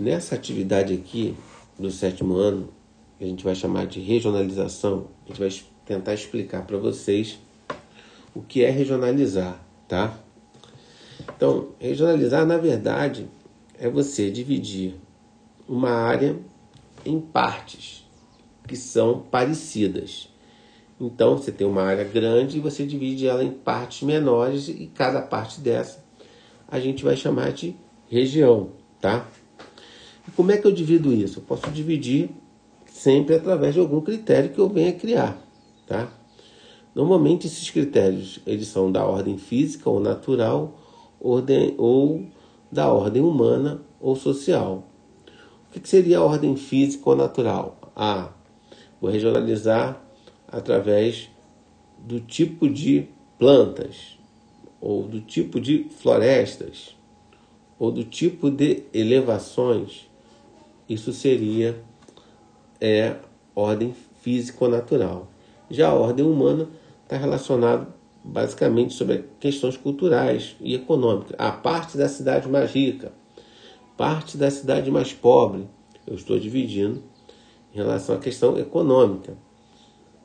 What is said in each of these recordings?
Nessa atividade aqui do sétimo ano, que a gente vai chamar de regionalização, a gente vai tentar explicar para vocês o que é regionalizar, tá? Então, regionalizar, na verdade, é você dividir uma área em partes que são parecidas. Então, você tem uma área grande e você divide ela em partes menores e cada parte dessa a gente vai chamar de região, tá? E como é que eu divido isso? Eu posso dividir sempre através de algum critério que eu venha criar, tá? Normalmente esses critérios eles são da ordem física ou natural, ordem ou da ordem humana ou social. O que seria a ordem física ou natural? Ah, vou regionalizar através do tipo de plantas, ou do tipo de florestas, ou do tipo de elevações. Isso seria é, ordem físico-natural. Já a ordem humana está relacionada basicamente sobre questões culturais e econômicas. A parte da cidade mais rica, parte da cidade mais pobre, eu estou dividindo em relação à questão econômica.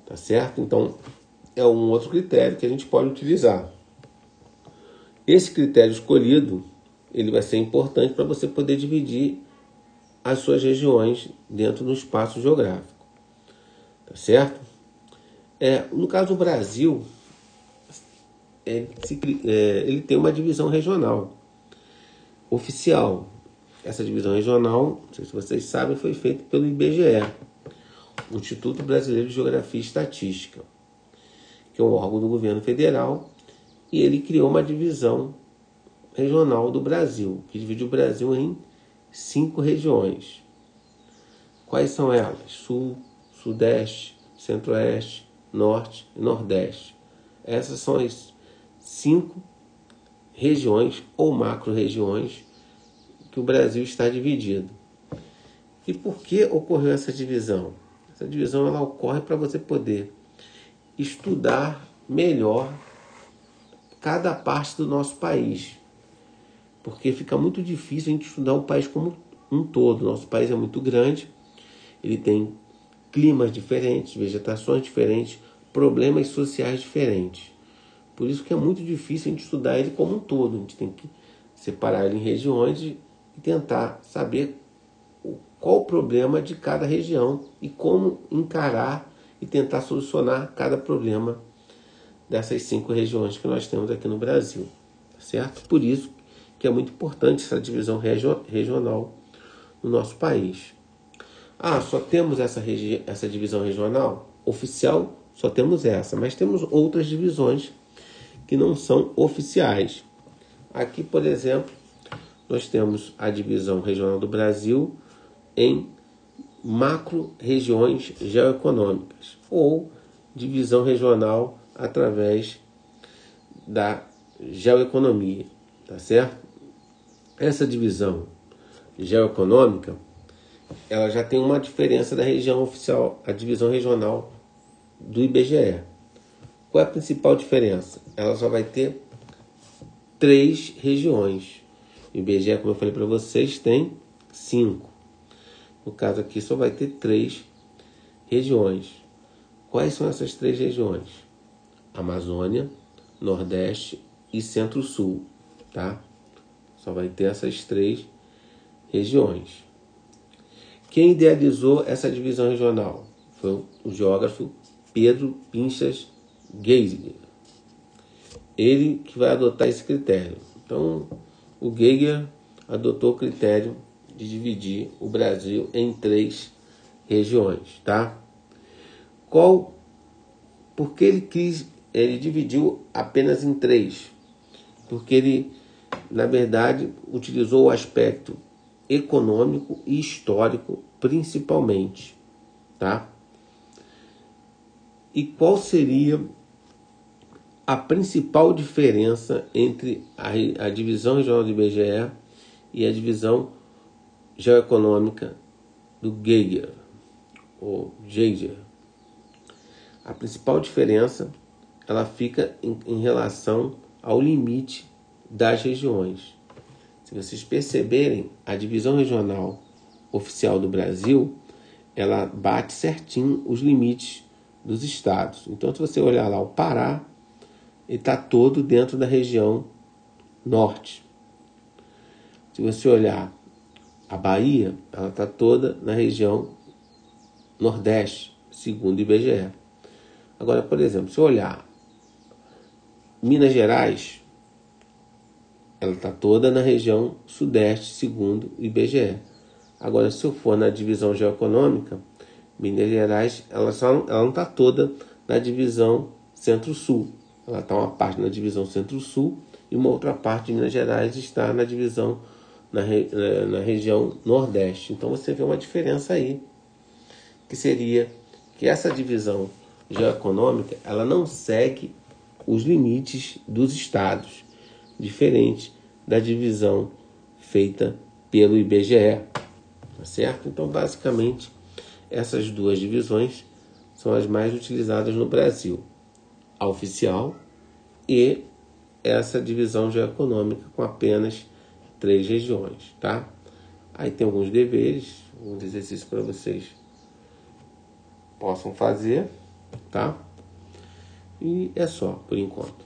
Tá certo? Então, é um outro critério que a gente pode utilizar. Esse critério escolhido, ele vai ser importante para você poder dividir as suas regiões dentro do espaço geográfico. Tá certo? É, no caso do Brasil, ele, se, é, ele tem uma divisão regional oficial. Essa divisão regional, não sei se vocês sabem, foi feita pelo IBGE, Instituto Brasileiro de Geografia e Estatística, que é um órgão do governo federal, e ele criou uma divisão regional do Brasil, que divide o Brasil em cinco regiões. Quais são elas? Sul, Sudeste, Centro-Oeste, Norte e Nordeste. Essas são as cinco regiões ou macro-regiões que o Brasil está dividido. E por que ocorreu essa divisão? Essa divisão ela ocorre para você poder estudar melhor cada parte do nosso país. Porque fica muito difícil a gente estudar o país como um todo. Nosso país é muito grande, ele tem climas diferentes, vegetações diferentes, problemas sociais diferentes. Por isso que é muito difícil a gente estudar ele como um todo. A gente tem que separar ele em regiões e tentar saber qual o problema de cada região e como encarar e tentar solucionar cada problema dessas cinco regiões que nós temos aqui no Brasil, tá certo? Por isso que é muito importante essa divisão regional no nosso país. Ah, só temos essa, essa divisão regional? Oficial, só temos essa, mas temos outras divisões que não são oficiais. Aqui, por exemplo, nós temos a divisão regional do Brasil em macro-regiões geoeconômicas ou divisão regional através da geoeconomia, tá certo? Essa divisão geoeconômica, ela já tem uma diferença da região oficial, a divisão regional do IBGE. Qual é a principal diferença? Ela só vai ter três regiões. O IBGE, como eu falei para vocês, tem cinco. No caso aqui, só vai ter três regiões. Quais são essas três regiões? Amazônia, Nordeste e Centro-Sul, tá? Só vai ter essas três regiões. Quem idealizou essa divisão regional foi o geógrafo Pedro Pinchas Geiger. Ele que vai adotar esse critério. Então, o Geiger adotou o critério de dividir o Brasil em três regiões, tá? Qual por que ele quis ele dividiu apenas em três? Porque ele, na verdade, utilizou o aspecto econômico e histórico principalmente, tá? E qual seria a principal diferença entre a, a divisão regional do IBGE e a divisão geoeconômica do Geiger, ou Geiger. A principal diferença ela fica em, em relação ao limite das regiões. Se vocês perceberem, a divisão regional oficial do Brasil, ela bate certinho os limites dos estados. Então, se você olhar lá o Pará, ele está todo dentro da região norte. Se você olhar a Bahia, ela está toda na região nordeste, segundo o IBGE. Agora, por exemplo, se eu olhar Minas Gerais, ela está toda na região sudeste, segundo o IBGE. Agora, se eu for na divisão geoeconômica, Minas Gerais, ela, só, ela não está toda na divisão centro-sul. Ela está uma parte na divisão centro-sul e uma outra parte de Minas Gerais está na divisão na, na, na região nordeste. Então você vê uma diferença aí, que seria que essa divisão geoeconômica ela não segue os limites dos estados, diferente da divisão feita pelo IBGE, tá certo? Então, basicamente, essas duas divisões são as mais utilizadas no Brasil, a oficial e essa divisão geoeconômica com apenas três regiões, tá? Aí tem alguns deveres, alguns exercícios para vocês possam fazer, tá? E é só por enquanto.